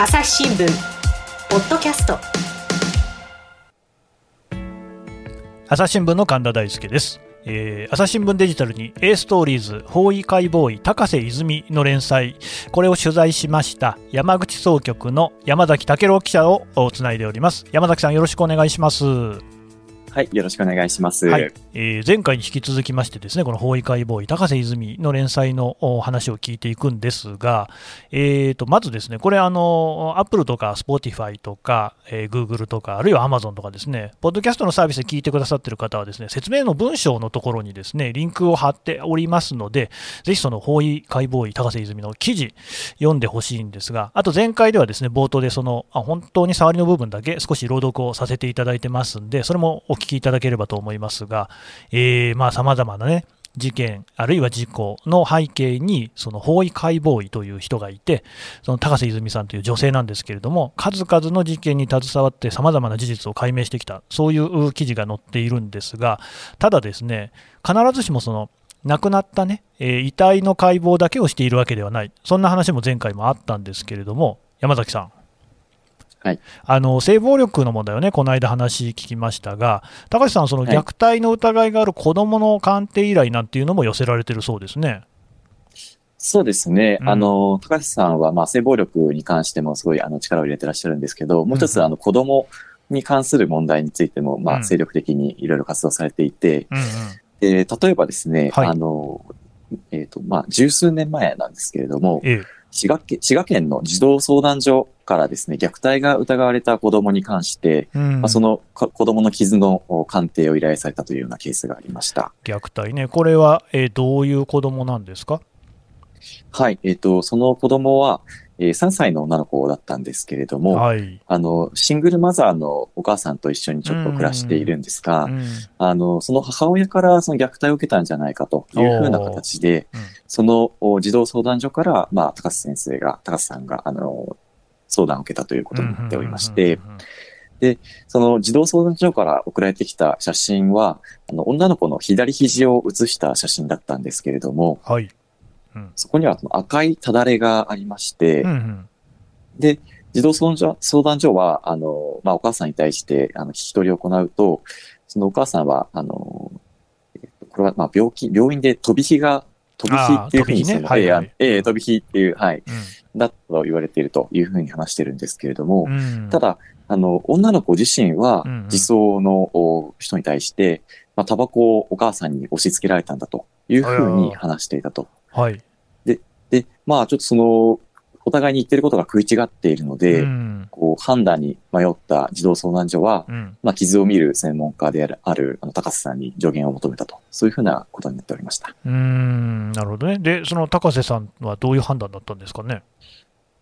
朝日新聞ポッドキャスト。朝日新聞の神田大輔です、えー朝日新聞デジタルに A ストーリーズ法医解剖医高瀬泉の連載。これを取材しました山口総局の山崎武郎記者をつないでおります。山崎さんよろしくお願いします。はい、よろしくお願いします。はいえー前回に引き続きましてですねこの法医解剖医高瀬泉の連載の話を聞いていくんですが、えー、とまずですねこれあのアップルとか Spotify とか、えー Google とかあるいは Amazon とかですねポッドキャストのサービスで聞いてくださってる方はですね説明の文章のところにですねリンクを貼っておりますのでぜひその法医解剖医高瀬泉の記事読んでほしいんですがあと前回ではですね冒頭でそのあ本当に触りの部分だけ少し朗読をさせていただいてますんでそれもお聞きいただければと思いますが、えー、まあ様々なね事件あるいは事故の背景にその法医解剖医という人がいてその高瀬泉さんという女性なんですけれども数々の事件に携わって様々な事実を解明してきたそういう記事が載っているんですがただですね必ずしもその亡くなったね、え遺体の解剖だけをしているわけではないそんな話も前回もあったんですけれども山崎さん。はい。あの性暴力の問題をね、この間話聞きましたが、高橋さん、そのはい。虐待の疑いがある子どもの鑑定依頼なんていうのも寄せられてるそうですね。そうですね。うん。あの、高橋さんは、まあ、性暴力に関してもすごい、あの、力を入れてらっしゃるんですけど、もう一つ、うんあの、子供に関する問題についても、まうん。あ、精力的にいろいろ活動されていて、うんうん。で、例えばですね、はい。あの、えっ、と、まあ、十数年前なんですけれども、ええ滋賀県、滋賀県の児童相談所からですね、虐待が疑われた子供に関して、うん。まあ、そのか子供の傷のお鑑定を依頼されたというようなケースがありました。虐待ね、これは、えーどういう子供なんですか？はい、えっ、と、その子供は、えー3歳の女の子だったんですけれども、はい。あの、シングルマザーのお母さんと一緒にちょっと暮らしているんですが、うんあの、その母親からその虐待を受けたんじゃないかというふうな形で、うんそのお児童相談所から、まあ、高須先生が、高須さんが、あの、相談を受けたということになっておりまして、うんうんうんうんその児童相談所から送られてきた写真は、あの、女の子の左肘を写した写真だったんですけれども、はい。うん。そこにはその赤いただれがありまして、うんうん。で、児童相談所は、あの、まあ、お母さんに対して、あの、聞き取りを行うと、そのお母さんは、あの、えっとこれは、まあ、病気、病院で飛び火が、飛び火っていうふうにそのはいはい。ええええ飛び火っていう、はい、うだと言われているというふうに話してるんですけれども、んうん。ただ、あの、女の子自身はうんうん、自走のお人に対して、まあ、タバコをお母さんに押し付けられたんだというふうに話していたと。はい。で、まあ、ちょっとその、お互いに言ってることが食い違っているので、うんこう、判断に迷った児童相談所は、うんまあ、傷を見る専門家である、ある、あの、高瀬さんに助言を求めたと。そういうふうなことになっておりました。うーんなるほどね。で、その高瀬さんはどういう判断だったんですかね？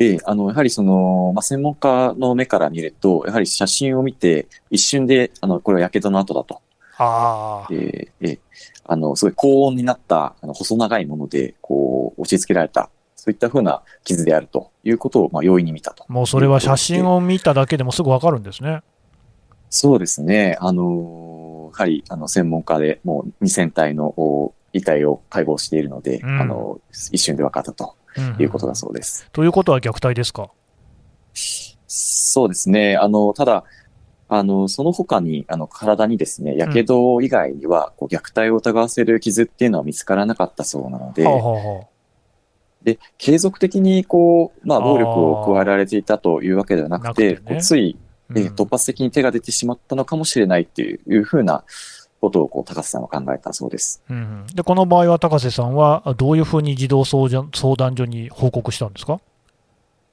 ええ、あの、やはりその、まあ、専門家の目から見ると、やはり写真を見て、一瞬で、あの、これは火傷の跡だと。ああ。ええ、ええ、あの、すごい高温になった、あの、細長いもので、こう、押し付けられた。そういったふうな傷であるということを、まあ、容易に見たと。もうそれは写真を見ただけでもすぐわかるんですね。そうですね。あの、やはり、あの、専門家でもう2000体のお遺体を解剖しているので、うんあの、一瞬で分かったとうんいうことだそうです。ということは虐待ですか？そうですね。あの、ただ、あの、その他に、あの、体にですね、火傷以外には、こう、虐待を疑わせる傷っていうのは見つからなかったそうなので、で、継続的に、こう、まあ、暴力を加えられていたというわけではなくて、てね。こうつい、えうん。突発的に手が出てしまったのかもしれないっていうふうなことを、こう、高瀬さんは考えたそうです。うんうん。でこの場合は高瀬さんはどういうふうに児童相談所に報告したんですか？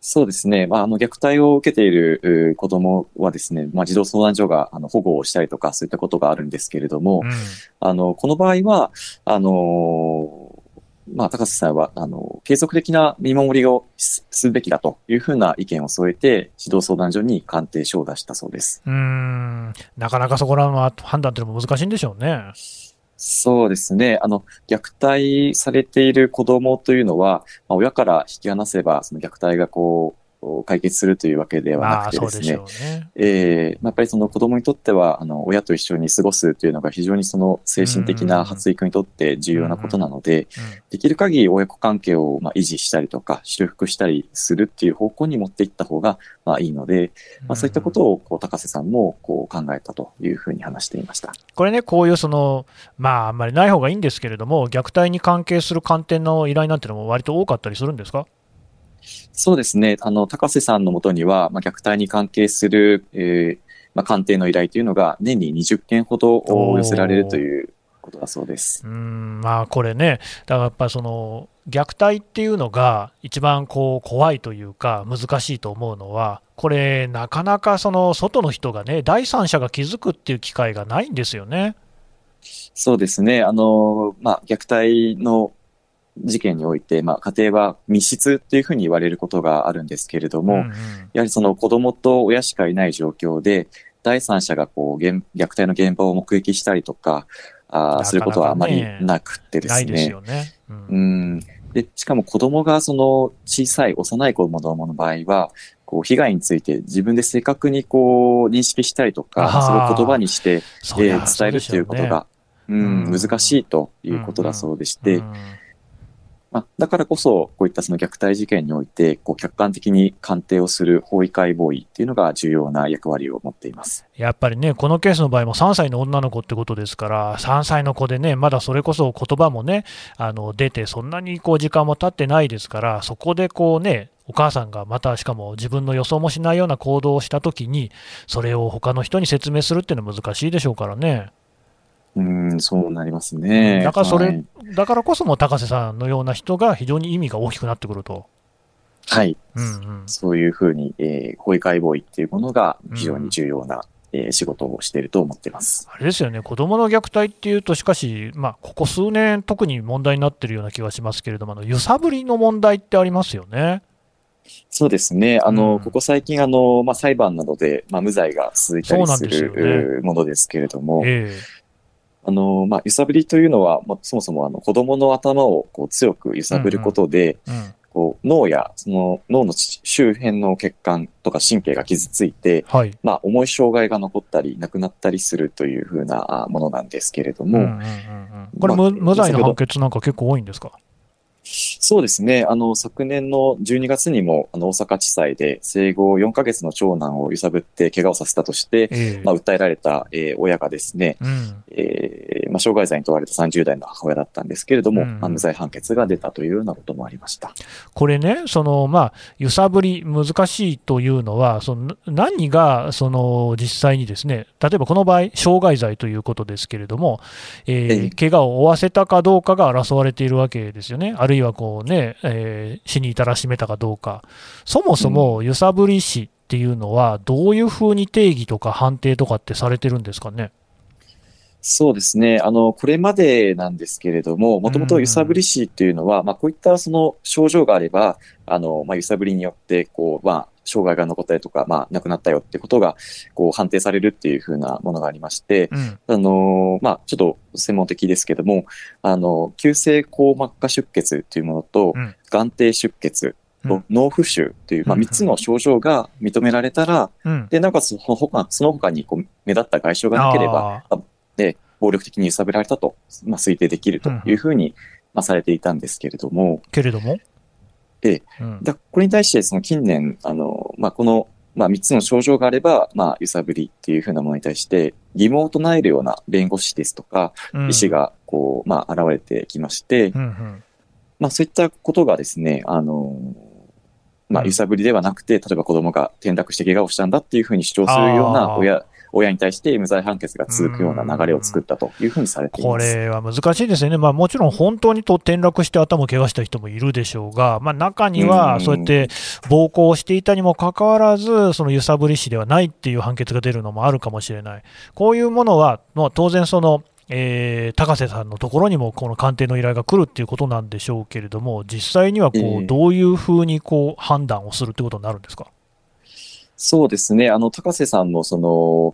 そうですね。まあ、あの、虐待を受けている子供はですね、まあ、児童相談所が、あの、保護をしたりとか、そういったことがあるんですけれども、うんあの、この場合は、あのーまあ、高瀬さんは、あの、継続的な見守りをすすべきだというふうな意見を添えて、児童相談所に鑑定書を出したそうです。うーんなかなかそこらの判断というのも難しいんでしょうね。そうですね。あの、虐待されている子供というのは、まあ、親から引き離せば、その虐待がこう、解決するというわけではなまあ、くてですね。えやっぱりその子供にとっては、あの、親と一緒に過ごすというのが非常にその精神的な発育にとって重要なことなので、できる限り親子関係をまあ維持したりとか、修復したりするっていう方向に持っていった方がまあいいので、まあそういったことをこう高瀬さんもこう考えたというふうに話していました。これね、こういうその、まあ、あんまりない方がいいんですけれども、虐待に関係する観点の依頼なんてのも割と多かったりするんですか？そうですね。あの、高瀬さんのもとには、まあ、虐待に関係する、えーまあ、鑑定の依頼というのが年に20件ほど寄せられるということだそうです。うーん、まあ、これね、だからやっぱりその、虐待っていうのが一番こう怖いというか、難しいと思うのは、これ、なかなかその外の人がね、第三者が気づくっていう機会がないんですよね。そうですね。あの、まあ、虐待の事件において、まあ、家庭は密室っていうふうに言われることがあるんですけれども、うんうんやはりその子供と親しかいない状況で、第三者がこう、現虐待の現場を目撃したりとか、あすることはあまりなくてですね。ないですよね。うんうん。で、しかも子供がその小さい幼い子供の場合は、こう被害について自分で正確にこう認識したりとか、それを言葉にして、えー伝えるっていうことが、うん、うん難しいということだそうでして、うんまあ、だからこそ、こういったその虐待事件において、こう客観的に鑑定をする法医解剖医っていうのが重要な役割を持っています。やっぱりね、このケースの場合も3歳の女の子ってことですから、3歳の子でね、まだそれこそ言葉もね、あの出て、そんなにこう時間も経ってないですから、そこでこうね、お母さんがまたしかも自分の予想もしないような行動をしたときに、それを他の人に説明するっていうのは難しいでしょうからね。うん、そうなりますね。だからそれはい。だからこそも高瀬さんのような人が非常に意味が大きくなってくると。はい。うんうんそういうふうに、えー、法医解剖医っていうものが非常に重要な、えー仕事をしていると思っています。あれですよね、子どもの虐待っていうと、しかし、まあ、ここ数年、特に問題になってるような気がしますけれども、あの揺さぶりの問題ってありますよね。そうですね。あの、うんここ最近、あの、まあ、裁判などで、まあ、無罪が続いたりするうものですけれども、えあの、まあ、揺さぶりというのは、まあ、そもそもあの子供の頭をこう強く揺さぶることで、えうん、こう脳やその脳の周辺の血管とか神経が傷ついて、はい。まあ、重い障害が残ったり、亡くなったりするというふうなあものなんですけれども、うんうんうんうん。これ、まあ無無罪の判決なんか結構多いんですか？そうですね。あの、昨年の12月にも、あの、大阪地裁で生後4ヶ月の長男を揺さぶって怪我をさせたとして、ええ。まあ、訴えられた、えー親がですね、うん、えーまあ、傷害罪に問われた30代の母親だったんですけれども、うん。まあ、無罪判決が出たというようなこともありました。これね、そのまあ、揺さぶり、難しいというのは、その何がその実際にですね、例えばこの場合、傷害罪ということですけれども、えええ。ー怪我を負わせたかどうかが争われているわけですよね、あるいはこう、ねえー死に至らしめたかどうか、そもそも揺さぶり死っていうのは、どういうふうに定義とか判定とかってされてるんですかね？そうですね。あの、これまでなんですけれども、もともと揺さぶり死っていうのは、まあ、こういったその症状があれば、あの、まあ、揺さぶりによって、こう、まあ、障害が残ったりとか、まあ、亡くなったよってことが、こう、判定されるっていうふうなものがありまして、うん。あの、まあ、ちょっと専門的ですけども、あの、急性硬膜下出血っていうものと、うん。眼底出血脳浮腫っていう、まあ、うん。3つの症状が認められたら、うん。で、なおかつその他、その他にこう目立った外傷がなければ、あ暴力的に揺さぶられたと、まあ、推定できるというふうに、まあ、されていたんですけれども、ーけれども、ええうん。だこれに対して、その近年、あの、まあ、この、まあ、3つの症状があれば、まあ、揺さぶりっていうふうなものに対して、疑問を唱えるような弁護士ですとか、うん。医師が、こう、まあ、現れてきまして、うんうん。まあ、そういったことがですね、あの、まあ、うん。揺さぶりではなくて、例えば子供が転落して怪我をしたんだっていうふうに主張するような親、親に対して無罪判決が続くような流れを作ったというふうにされていこます。れは難しいですよね、まあ、もちろん本当にと転落して頭を怪我した人もいるでしょうが、まあ、中にうんはそうやって暴行していたにもかかわらず、その揺さぶり死ではないっていう判決が出るのもあるかもしれない、こういうものは、まあ、当然その、えー高瀬さんのところにもこの鑑定の依頼が来るっていうことなんでしょうけれども、実際にはこええうどういうふうにこう判断をするってことになるんですか？そうですね。あの、高瀬さんもその、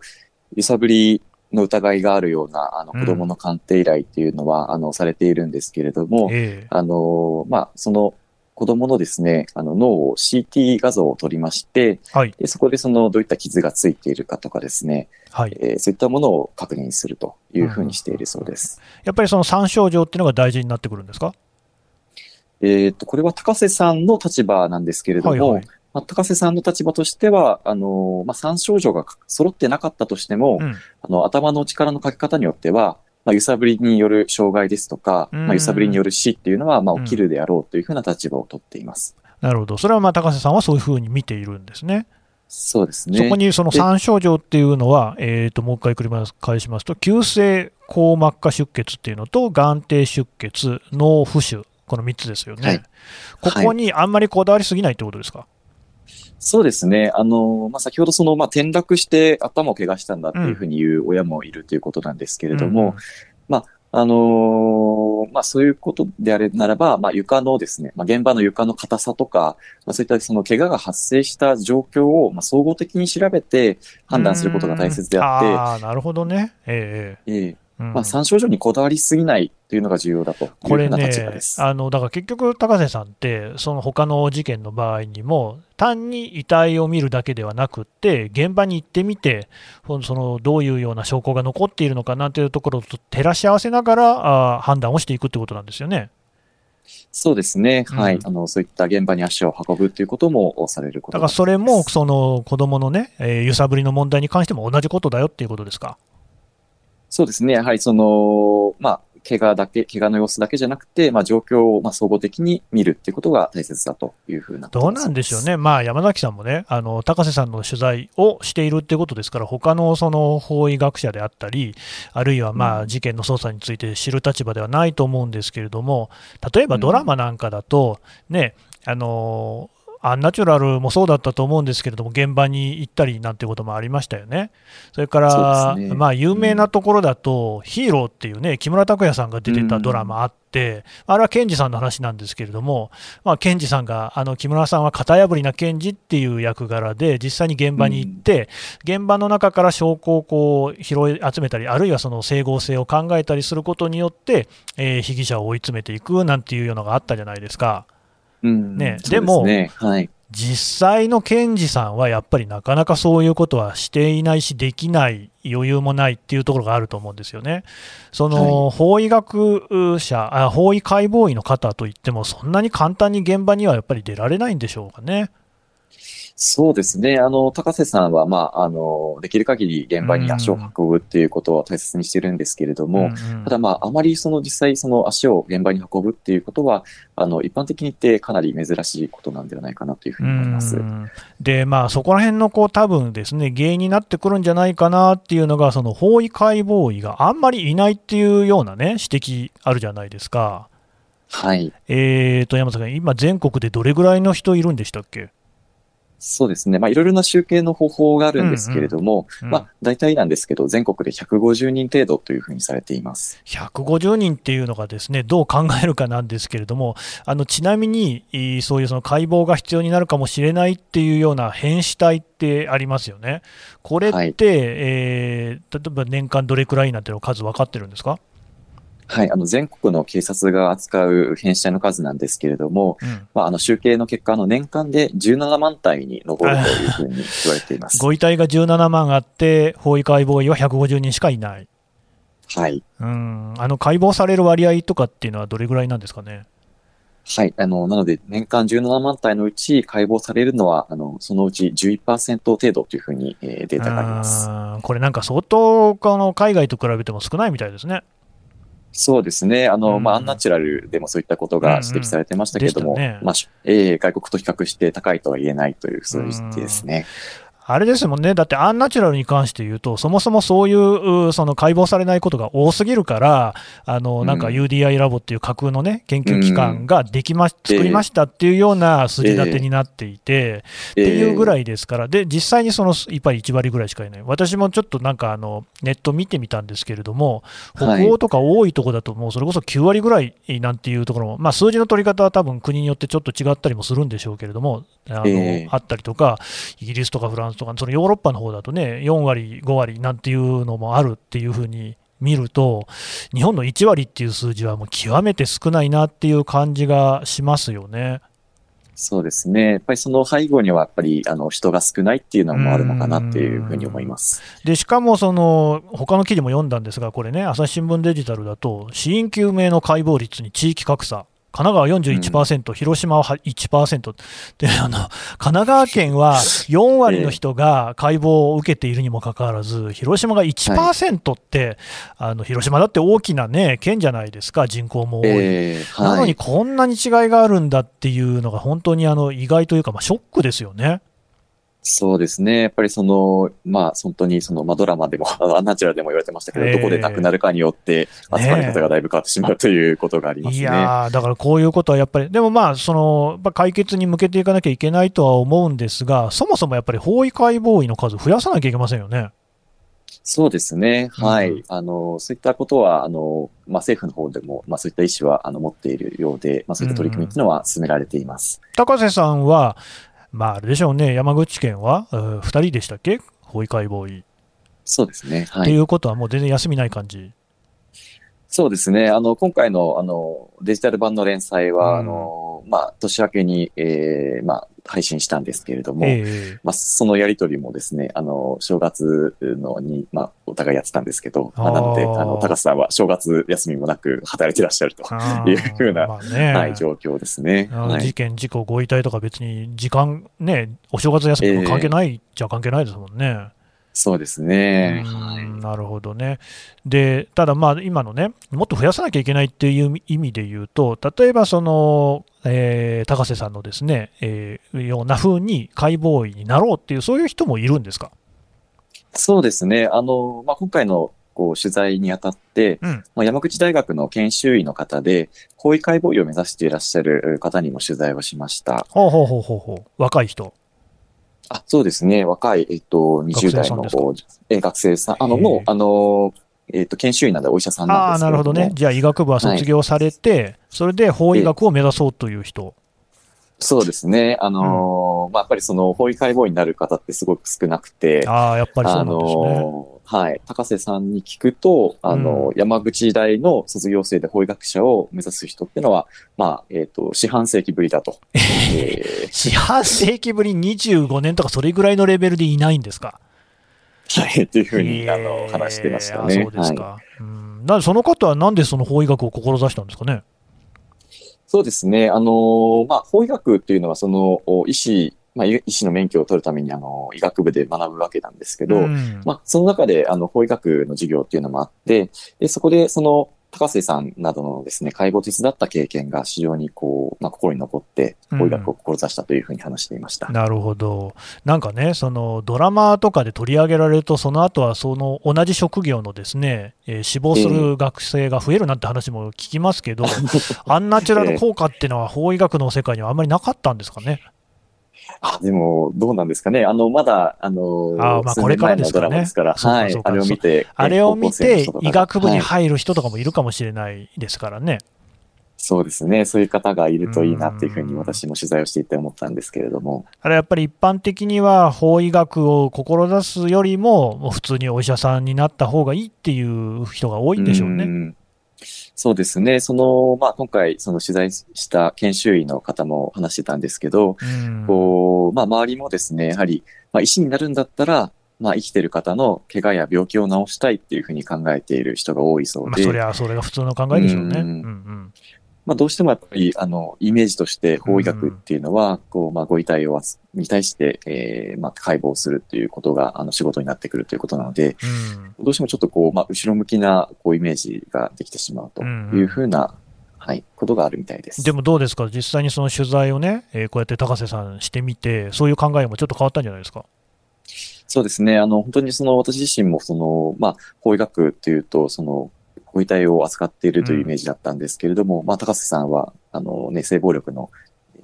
揺さぶりの疑いがあるような、あの、うん子供の鑑定依頼っていうのは、あの、されているんですけれども、ええあの、まあ、その、子供のですね、あの脳を CT 画像を取りまして、はい。でそこでそのどういった傷がついているかとかですね、はい。えーそういったものを確認するというふうにしているそうです。やっぱりその3症状っていうのが大事になってくるんですか？えっ、と、これは高瀬さんの立場なんですけれども、はいはい。まあ、高瀬さんの立場としては、あの、まあ、3症状が揃ってなかったとしても、うん。あの、頭の力のかけ方によっては、まあ、揺さぶりによる障害ですとか、うんまあ、揺さぶりによる死っていうのは、まあ、うん起きるであろうというふうな立場を取っています。なるほど。それはまあ高瀬さんはそういうふうに見ているんですね。そうですね。そこにその3症状っていうのは、えー、ともう一回繰り返しますと、急性硬膜下出血っていうのと、眼底出血、脳浮腫、この3つですよね。はいここにあんまりこだわりすぎないってことですか？そうですね。あの、まあ、先ほどその、まあ、転落して頭を怪我したんだっていうふうに言う親もいるということなんですけれども、あのーまあ、そういうことであれならば、まあ、床のですね、まあ、現場の床の硬さとか、まあ、そういったその怪我が発生した状況を、まあ、総合的に調べて判断することが大切であって、ああー、なるほどね。ええええうんまあ、3症状にこだわりすぎないというのが重要だとこれね。あのだから結局、高瀬さんって、その他の事件の場合にも、単に遺体を見るだけではなくって、現場に行ってみて、そのどういうような証拠が残っているのかなというところと照らし合わせながらあー判断をしていくってことなんですよね。そうですね。はい。うんあの、そういった現場に足を運ぶということもされることだからそれも、その子供のね、えー揺さぶりの問題に関しても同じことだよっていうことですか？そうですね。やはりその、まあ、怪我だけ、怪我の様子だけじゃなくて、まあ、状況を、まあ、総合的に見るっていうことが大切だというふうなどうなんでしょうね、まあ、山崎さんもね、あの高瀬さんの取材をしているっていうことですから、他のその法医学者であったり、あるいはまうん。あ事件の捜査について知る立場ではないと思うんですけれども、例えばドラマなんかだと、ね、あのアンナチュラルもそうだったと思うんですけれども、現場に行ったりなんてこともありましたよね。それから、ねまあ、有名なところだと、ヒーローっていうね、木村拓哉さんが出てたドラマあって、あれは検事さんの話なんですけれども、まあ、検事さんが、あの木村さんは型破りな検事っていう役柄で、実際に現場に行って、現場の中から証拠をこう拾い集めたり、あるいはその整合性を考えたりすることによって、えー被疑者を追い詰めていくなんていうようなのがあったじゃないですか。うんねでもね、はい。実際の検事さんはやっぱりなかなかそういうことはしていないし、できない余裕もないっていうところがあると思うんですよね。その、法医学者あ、法医解剖医の方といっても、そんなに簡単に現場にはやっぱり出られないんでしょうかね。そうですね。あの、高瀬さんは、まあ、あの、できる限り現場に足を運ぶっていうことを大切にしてるんですけれども、うんうんただまあ、あまりその実際その足を現場に運ぶっていうことは、あの、一般的に言ってかなり珍しいことなんではないかなというふうに思います。うんで、まあ、そこら辺のこう多分ですね、原因になってくるんじゃないかなっていうのが、その法医解剖医があんまりいないっていうようなね、指摘あるじゃないですか。はい。えーと、山崎さん、今、全国でどれぐらいの人いるんでしたっけ？そうですね。まあ、いろいろな集計の方法があるんですけれども、うんうんまあ、大体なんですけど、全国で150人程度というふうにされています。150人っていうのがですねどう考えるかなんですけれども、あのちなみにそういうその解剖が必要になるかもしれないっていうような変死体ってありますよね。これって、はいえー例えば年間どれくらいなんていうの数分かってるんですか、はい。あの、全国の警察が扱う変死体の数なんですけれども、うんまあ、あの、集計の結果、あの、年間で17万体に上るというふうに言われています。ご遺体が17万あって、法医解剖医は150人しかいない。はい。うんあの解剖される割合とかっていうのはどれぐらいなんですかね？はい。あの、なので、年間17万体のうち解剖されるのは、あの、そのうち11%程度というふうに、えーデータがあります。うんこれなんか相当この海外と比べても少ないみたいですね。そうですね。あの、うんまあ、アンナチュラルでもそういったことが指摘されてましたけれども、うんうんねまあ、しえー外国と比較して高いとは言えないという数字ですね。あれですもんね、だってアンナチュラルに関して言うと、そもそもそういううその解剖されないことが多すぎるから、あのなんかうん UDI ラボっていう架空の、ね、研究機関ができま、ええ。作りましたっていうような筋立てになっていて、っていうぐらい。いですから、で実際にそのやっぱり1割ぐらいしかいない、私もちょっとなんかあのネット見てみたんですけれども、はい。北欧とか多いところだと、もうそれこそ9割ぐらいなんていうところも、まあ、数字の取り方は多分国によってちょっと違ったりもするんでしょうけれども、あのええあったりとか、イギリスとかフランスとか、そのヨーロッパの方だとね、4割、5割なんていうのもあるっていうふうに見ると、日本の1割っていう数字はもう極めて少ないなっていう感じがしますよね。そうですね。やっぱりその背後にはやっぱりあの人が少ないっていうのもあるのかなっていうふうに思います。でしかもその他の記事も読んだんですが、これね、朝日新聞デジタルだと、死因究明の解剖率に地域格差、神奈川41%、広島は1%であの、神奈川県は4割の人が解剖を受けているにもかかわらず、広島が1%って、あの広島だって大きな、ね、県じゃないですか、人口も多い。えーなのにはい。こんなに違いがあるんだっていうのが、本当にあの意外というか、まあ、ショックですよね。そうですね。やっぱりその、まあ本当にその、まあドラマでも、アンナチュラルでも言われてましたけど、ええどこで亡くなるかによって集まり方がだいぶ変わってしまうということがありますいね。やーだからこういうことはやっぱり、でもまあ、そのやっぱ解決に向けていかなきゃいけないとは思うんですが、そもそもやっぱり法医解剖医の数、増やさなきゃいけませんよね。そうですね。はい。うんあの、そういったことは、あの、まあ政府の方でも、まあそういった意思は、あの、持っているようで、まあそういった取り組みっていうのは進められています。高瀬さんは、まあ、あれでしょうね、山口県は2人でしたっけ、法医解剖医。そうですね。はい。っていうことは、もう全然休みない感じ？そうですね。あの、今回の、あの、デジタル版の連載は、うんあの、まあ、年明けに、えーまあ、配信したんですけれども、ええまあ、そのやりとりもですね、あの、正月のに、まあ、お互いやってたんですけど、まあ、なので、あの、高瀬さんは正月休みもなく働いてらっしゃると、あいうふうなまあねはい、状況ですね。はい事。件、事故、ご遺体とか別に時間、ね、お正月休みも関係ないじゃ関係ないですもんね。そうですね。なるほどね。で、ただまあ今のね、もっと増やさなきゃいけないっていう意味で言うと、例えばその、えー高瀬さんのですね、えーような風に解剖医になろうっていう、そういう人もいるんですか？そうですね。あの、まあ、今回の、こう、取材にあたって、うんまあ、山口大学の研修医の方で、法医解剖医を目指していらっしゃる方にも取材をしました。ほうほうほうほうほう。若い人。あ、そうですね。若い、えっと、20代の学生さんあの、もう、あの、えっと、研修医なんでお医者さんなんですけれども。なるほどね。じゃあ医学部は卒業されて、それで法医学を目指そうという人。そうですね。あの、まあ、やっぱりその、法医解剖医になる方ってすごく少なくて、ああ、やっぱりそうあなんですね。の、はい。高瀬さんに聞くと、あの、山口大の卒業生で法医学者を目指す人っていうのは、まあ、えっ、と、四半世紀ぶりだと。えー四半世紀ぶり25年とかそれぐらいのレベルでいないんですか？はい。っていうふうに、あへの、ー話してましたあね。そうですか。はい。うんなその方はなんでその法医学を志したんですかね？そうですね。あの、まあ、法医学っていうのは、その、お医師、まあ、医医師の免許を取るために、あの、医学部で学ぶわけなんですけど、うんまあ、その中で、あの、法医学の授業っていうのもあって、で、そこで、その、高瀬さんなどのですね、解剖を手伝った経験が非常にこう、まあ、心に残って、法医学を志したというふうに話していました。なるほど。なんかね、そのドラマとかで取り上げられると、その後はその同じ職業のですね、えー死亡する学生が増えるなんて話も聞きますけど、アンナチュラル効果っていうのは法医学の世界にはあんまりなかったんですかね？あ、でも、どうなんですかね。あの、まだ、あの、あーまあ数これから年前のドラマですから、はいですからねそうかそう。かあれを見て、あれを見て医学部にはい入る人とかもいるかもしれないですからね。そうですね。そういう方がいるといいなっていうふうにうん私も取材をしていて思ったんですけれども。あれやっぱり一般的には法医学を志すよりも、もう普通にお医者さんになった方がいいっていう人が多いんでしょうね。んそうですね。その、まあ、今回、その取材した研修医の方も話してたんですけど、うんこう、まあ、周りもですね、やはり、まあ、医師になるんだったら、まあ、生きてる方の怪我や病気を治したいっていうふうに考えている人が多いそうまあ、で、そりゃそれが普通の考えでしょうね。ううんんうんまあ、どうしてもやっぱり、あの、イメージとして法医学っていうのは、こう、まあ、ご遺体を扱に対して、えーまあ、解剖するっていうことが、あの、仕事になってくるということなので、うんどうしてもちょっとこう、まあ、後ろ向きな、こう、イメージができてしまうというふうな、はい、ことがあるみたいです。でもどうですか、実際にその取材をね、えーこうやって高瀬さんしてみて、そういう考えもちょっと変わったんじゃないですか？そうですね。あの、本当にその、私自身もその、まあ、法医学っていうと、その、ご遺体を扱っているというイメージだったんですけれども、まあ、高瀬さんは、あの、ね、性暴力の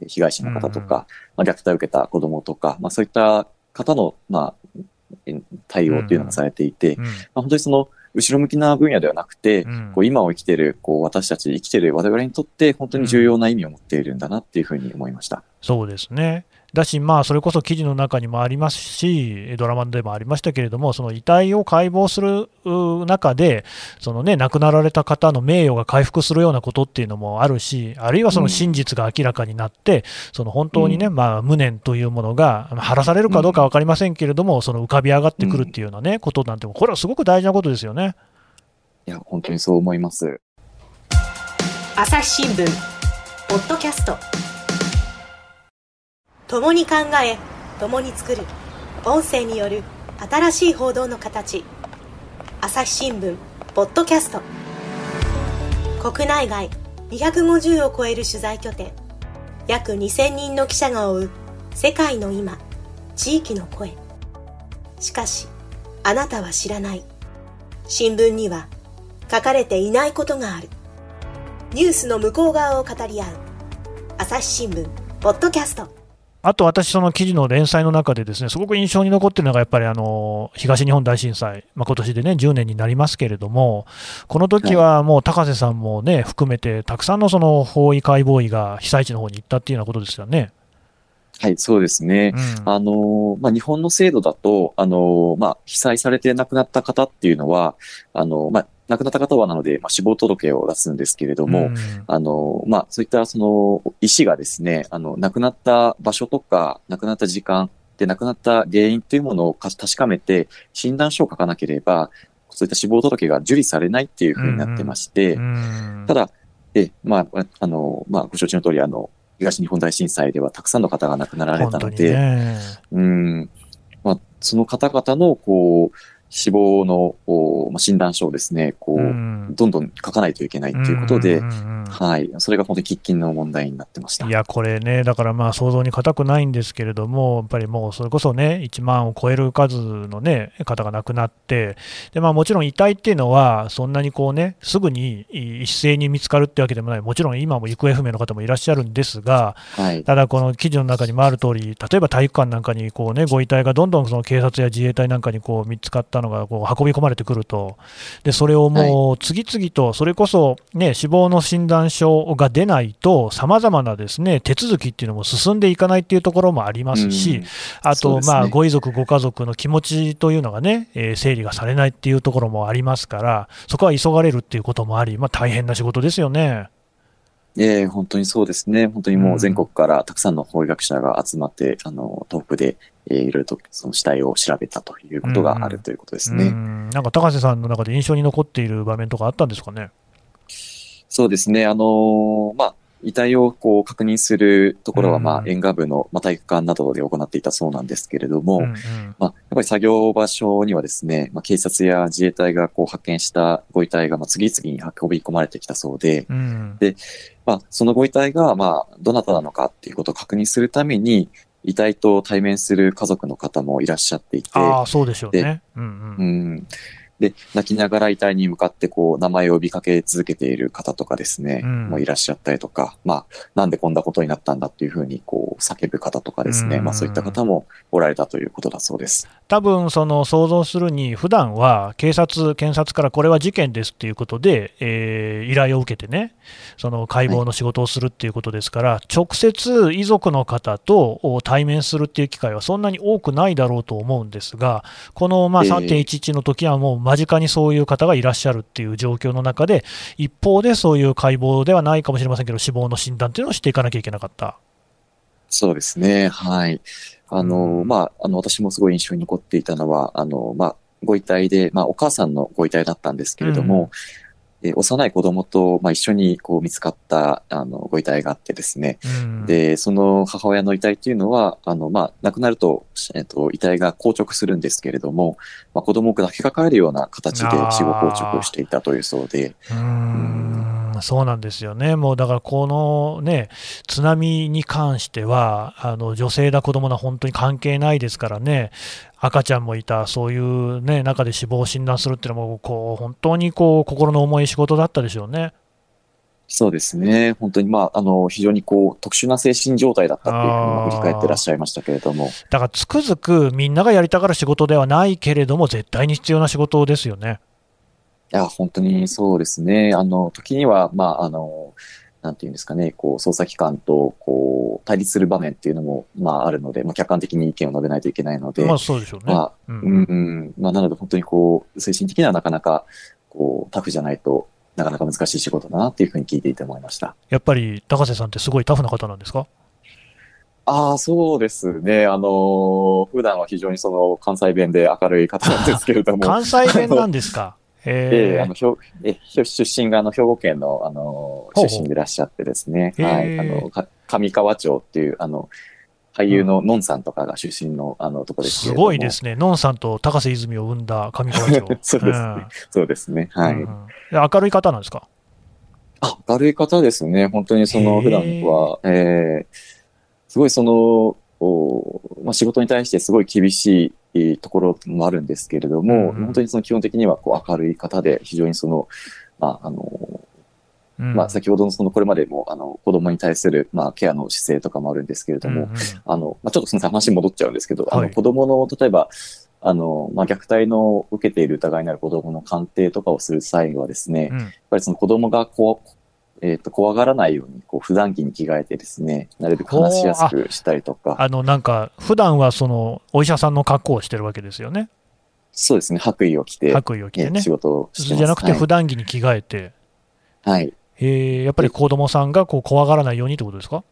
えー被害者の方とか、まあ、虐待を受けた子供とか、まあ、そういった方の、まあ、え対応っていうのがされていて、うんまあ、本当にその、後ろ向きな分野ではなくて、うんこう今を生きている、こう、私たち生きている我々にとって、本当に重要な意味を持っているんだなっていうふうに思いました。そうですね。だし、まあ、それこそ記事の中にもありますし、ドラマでもありましたけれども、その遺体を解剖する中で、そのね、亡くなられた方の名誉が回復するようなことっていうのもあるし、あるいはその真実が明らかになって、うん、その本当にね、まあ、無念というものが晴らされるかどうか分かりませんけれども、その浮かび上がってくるっていうようなね、ことなんて、これはすごく大事なことですよね。いや、本当にそう思います。朝日新聞ポッドキャスト共に考え共に作る。音声による新しい報道の形。朝日新聞ポッドキャスト。国内外250を超える取材拠点。約2000人の記者が追う世界の今地域の声。しかしあなたは知らない。新聞には書かれていないことがある。ニュースの向こう側を語り合う朝日新聞ポッドキャスト。あと私、その記事の連載の中で、ですねすごく印象に残っているのが、やっぱりあの東日本大震災、まあ今年でね、10年になりますけれども、この時はもう高瀬さんもね、含めて、たくさんのその法医解剖医が被災地の方に行ったっていうようなことですよね。はい、そうですね。うん、あの、まあ、日本の制度だと、あの、まあ、被災されて亡くなった方っていうのは、あの、まあ、亡くなった方はなので、まあ、死亡届を出すんですけれども、うん、あの、まあ、そういったその医師がですね、あの、亡くなった場所とか、亡くなった時間で亡くなった原因というものを確かめて、診断書を書かなければ、そういった死亡届が受理されないっていうふうになってまして、うん、ただ、え、まあ、あの、まあ、ご承知の通り、あの、東日本大震災ではたくさんの方が亡くなられたので、ね、うん、まあ、その方々の、こう、死亡のまあ、診断書をですね、こう、どんどん書かないといけないということで、はい、それが本当に喫緊の問題になってました。いや、これね、だからまあ想像に難くないんですけれども、やっぱりもうそれこそね、1万を超える数の、ね、方が亡くなって、でまあ、もちろん遺体っていうのは、そんなにこうね、すぐに一斉に見つかるってわけでもない、もちろん今も行方不明の方もいらっしゃるんですが、はい、ただ、この記事の中にもある通り、例えば体育館なんかにこう、ね、ご遺体がどんどんその警察や自衛隊なんかにこう見つかったのがこう運び込まれてくると、でそれをもう次々と、それこそ、ね、死亡の診断書が出ないと、さまざまなですね手続きっていうのも進んでいかないっていうところもありますし、あと、まあ、ご遺族、ご家族の気持ちというのがね、えー、整理がされないっていうところもありますから、そこは急がれるっていうこともあり、まあ、大変な仕事ですよね。ええ、本当にそうですね。本当にもう全国からたくさんの法医学者が集まって、うん、あの、トップで、えー、いろいろとその死体を調べたということがあるということですね。うん、なんか高瀬さんの中で印象に残っている場面とかあったんですかね？そうですね。あのー、まあ、遺体をこう確認するところは、まあ、沿岸部の、まあ、体育館などで行っていたそうなんですけれども、うんうん、まあ、やっぱり作業場所にはですね、まあ、警察や自衛隊がこう発見したご遺体が、まあ、次々に運び込まれてきたそうで、うん、で、まあ、そのご遺体が、まあ、どなたなのかっていうことを確認するために、遺体と対面する家族の方もいらっしゃっていて、ああ、そうでしょうね。うん、うん。うんで、泣きながら遺体に向かってこう、名前を呼びかけ続けている方とかですね、うん、もういらっしゃったりとか、まあ、なんでこんなことになったんだっていうふうにこう、叫ぶ方とかですね、うん、まあそういった方もおられたということだそうです。多分、その想像するに、普段は警察、検察からこれは事件ですっていうことで、えー、依頼を受けてね、その解剖の仕事をするっていうことですから、はい、直接遺族の方と対面するっていう機会はそんなに多くないだろうと思うんですが、このまあ3.11の時はもう間近にそういう方がいらっしゃるっていう状況の中で、一方でそういう解剖ではないかもしれませんけど、死亡の診断というのをしていかなきゃいけなかった。そうですね、はい。あの、まあ、あの、私もすごい印象に残っていたのは、あの、まあ、ご遺体で、まあ、お母さんのご遺体だったんですけれども、え幼い子供と、まあ、一緒にこう見つかったあのご遺体があってですね、うん、で、その母親の遺体っていうのは、あの、まあ、亡くなると、えっと、遺体が硬直するんですけれども、まあ、子供を抱きかかえるような形で死後硬直をしていたというそうで、うんそうなんですよね、もうだからこのね、津波に関しては、あの女性だ、子供だ、本当に関係ないですからね、赤ちゃんもいた、そういう、ね、中で死亡を診断するっていうのも、こう本当にこう心の重い仕事だったでしょうね。そうですね。本当に、まあ、あの、非常にこう、特殊な精神状態だったっていうふうに振り返ってらっしゃいましたけれども。だから、つくづくみんながやりたがる仕事ではないけれども、絶対に必要な仕事ですよね。いや、本当にそうですね。あの、時には、まあ、あの、なんていうんですかね、こう、捜査機関と、こう、対立する場面っていうのも、まあ、あるので、まあ、客観的に意見を述べないといけないので、まあそうでしょうね。まあ、ううんん、うん、まあ、なので本当にこう、精神的にはなかなか、こう、タフじゃないとなかなか難しい仕事だなっていうふうに聞いていて思いました。やっぱり高瀬さんってすごいタフな方なんですか？ああ、そうですね。あのー普段は非常にその関西弁で明るい方なんですけれども。関西弁なんですか？ええへあの、ひょえ、出身があの、兵庫県の、あの、出身でいらっしゃってですね。はい。あの、か上川町っていう、あの、俳優ののんさんとかが出身の、あの、とこですけす。ごいですね。のんさんと高瀬泉を生んだ上川町。そうですねそうですね。はい。明るい方なんですか？あ、明るい方ですね。本当にそへの、え普段は、えーすごいその、おまあ、仕事に対してすごい厳しいところもあるんですけれども、うんうん。本当にその基本的にはこう明るい方で、非常にその、まあ、あの、うん。まあ、先ほどのその、これまでも、あの、子供に対する、まあ、ケアの姿勢とかもあるんですけれども、うんうん。あの、まあ、ちょっとすみません、話戻っちゃうんですけど、あの、はい子供の、例えば、あの、まあ、虐待の受けている疑いのある子供の鑑定とかをする際はですね、うん。やっぱりその子供がこう、えっ、と、怖がらないように、こう、普段着に着替えてですね、なるべく話しやすくしたりとか、あのなんか、普段はそのお医者さんの格好をしてるわけですよね、そうですね、白衣を着て、白衣を着てねえ仕。事をしてます。じゃなくて、はい普段着に着替えて、はい。えーやっぱり子供さんがこう怖がらないようにってことですか？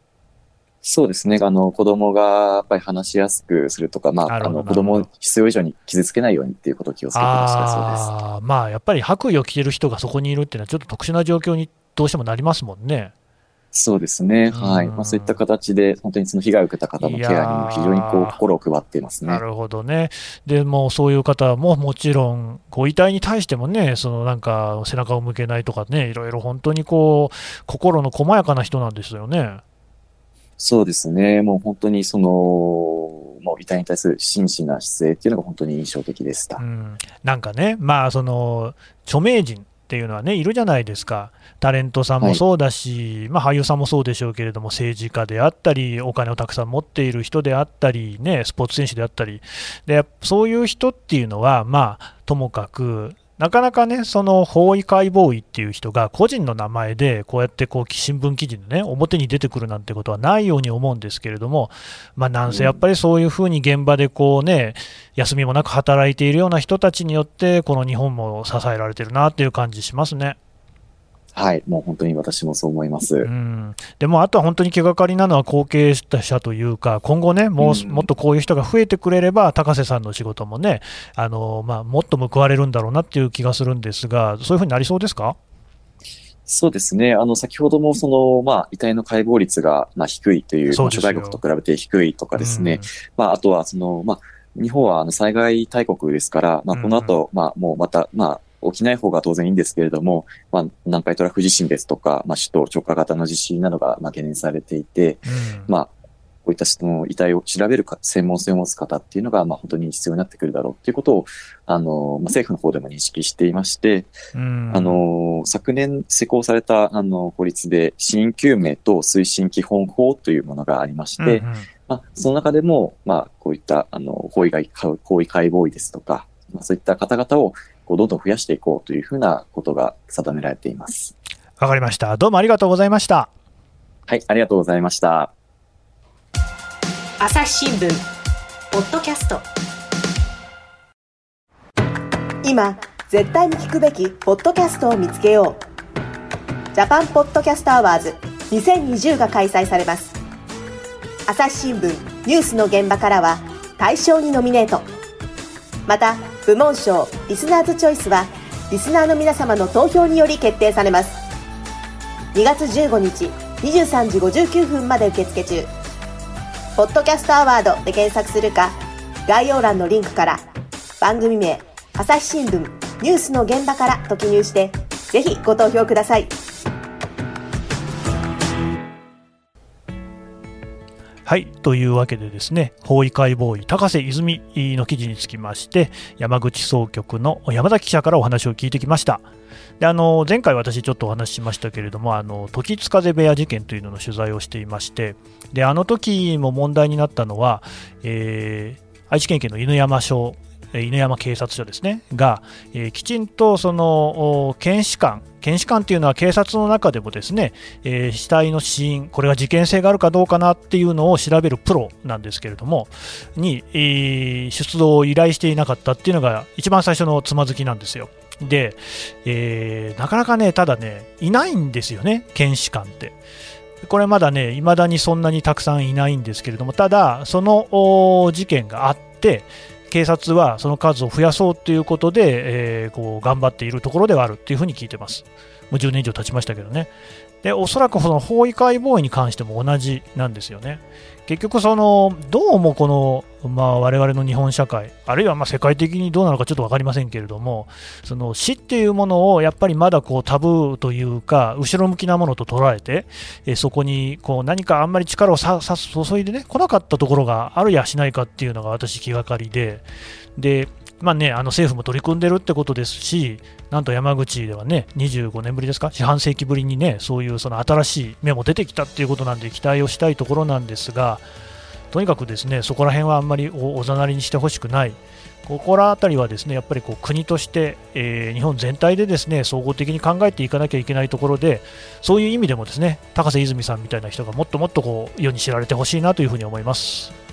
そうですね。あの、子供がやっぱり話しやすくするとか、まあ、あの、子供を必要以上に傷つけないようにっていうことを気をつけてらっしゃるそうです。まあやっぱり白衣を着てる人がそこにいるっていうのは、ちょっと特殊な状況にどうしてもなりますもんね。そうですね。はい。うんまあ、そういった形で、本当にその被害を受けた方のケアにも非常にこいう心を配っていますね。なるほどね。でもうそういう方ももちろん、ご遺体に対してもね、そのなんか背中を向けないとかね、いろいろ本当にこう、心の細やかな人なんですよね。そうですね。もう本当にその、もう遺体に対する真摯な姿勢っていうのが本当に印象的でした。うん、なんかね、まあ、その著名人っていうのはね、いるじゃないですか、タレントさんもそうだし、まあ、俳優さんもそうでしょうけれども、政治家であったり、お金をたくさん持っている人であったり、ね、スポーツ選手であったり、でそういう人っていうのは、まあ、ともかく、なかなかね、その法医解剖医っていう人が個人の名前でこうやってこう新聞記事のね、表に出てくるなんてことはないように思うんですけれども、まあ、なんせやっぱりそういうふうに現場でこうね、休みもなく働いているような人たちによって、この日本も支えられてるなっていう感じしますね。はい。もう本当に私もそう思います。うん、でもあとは本当に気がかりなのは後継者というか、今後ね、もううんもっとこういう人が増えてくれれば、高瀬さんの仕事もね、あのまあ、もっと報われるんだろうなっていう気がするんですが、そういうふうになりそうですか？そうですね。あの、先ほどもその、まあ、遺体の解剖率が、まあ、低いという、諸外国と比べて低いとかですね。まあ、あとは、その、まあ、日本はあの災害大国ですから、まあ、この後、まあ、もうまた、まあ、起きない方が当然いいんですけれども、まあ、南海トラフ地震ですとか、まあ、首都直下型の地震などが、まあ、懸念されていて、うん。うんまあ、こういったその遺体を調べるか専門性を持つ方っていうのが、まあ、本当に必要になってくるだろうっていうことを、あの、まあ、政府の方でも認識していまして、うん。あの、昨年施行された、あの、法律で、死因究明と推進基本法というものがありまして、うんうん。まあ、その中でも、まあ、こういった、あの、法医外、法医解剖医ですとか、まあ、そういった方々を、こう、どんどん増やしていこうというふうなことが定められています。わかりました。どうもありがとうございました。はい、ありがとうございました。朝日新聞ポッドキャスト今絶対に聞くべきポッドキャストを見つけようジャパンポッドキャストアワーズ2020が開催されます朝日新聞ニュースの現場からは大賞にノミネートまた部門賞リスナーズチョイスはリスナーの皆様の投票により決定されます2月15日23時59分まで受付中ポッドキャストアワードで検索するか、概要欄のリンクから、番組名、朝日新聞、ニュースの現場からと記入して、ぜひご投票ください。はい。というわけでですね、法医解剖医高瀬泉の記事につきまして、山口総局の山崎記者からお話を聞いてきました。であの前回私ちょっとお話ししましたけれども、あの時津風部屋事件というのの取材をしていまして、であの時も問題になったのは、えー愛知県警の犬山署犬山警察署ですねが、えー、きちんとその検視官検視官というのは警察の中でもですね、えー、死体の死因、これが事件性があるかどうかなっていうのを調べるプロなんですけれども、に、えー、出動を依頼していなかったっていうのが一番最初のつまずきなんですよ。で、えー、なかなかね、ただね、いないんですよね、検視官って。これまだね、未だにそんなにたくさんいないんですけれども、ただ、その事件があって、警察はその数を増やそうということで、えー、こう頑張っているところではあるっていうふうに聞いてます。もう10年以上経ちましたけどね。で、おそらくその法医解剖医に関しても同じなんですよね。結局その、どうもこの、まあ、我々の日本社会、あるいはま世界的にどうなのかちょっと分かりませんけれども、その死っていうものをやっぱりまだこうタブーというか、後ろ向きなものと捉えて、えそこにこう何かあんまり力をさ注いでね、来なかったところがあるやしないかっていうのが私、気がかりで、で、まあね、あの政府も取り組んでるってことですし、なんと山口ではね、25年ぶりですか、四半世紀ぶりにね、そういうその新しい芽も出てきたっていうことなんで、期待をしたいところなんですが、とにかくですね、そこら辺はあんまりおざなりにしてほしくない。ここら辺りはですねやっぱりこう国として、えー、日本全体でですね総合的に考えていかなきゃいけないところでそういう意味でもですね高瀬泉さんみたいな人がもっともっとこう世に知られてほしいなというふうに思います。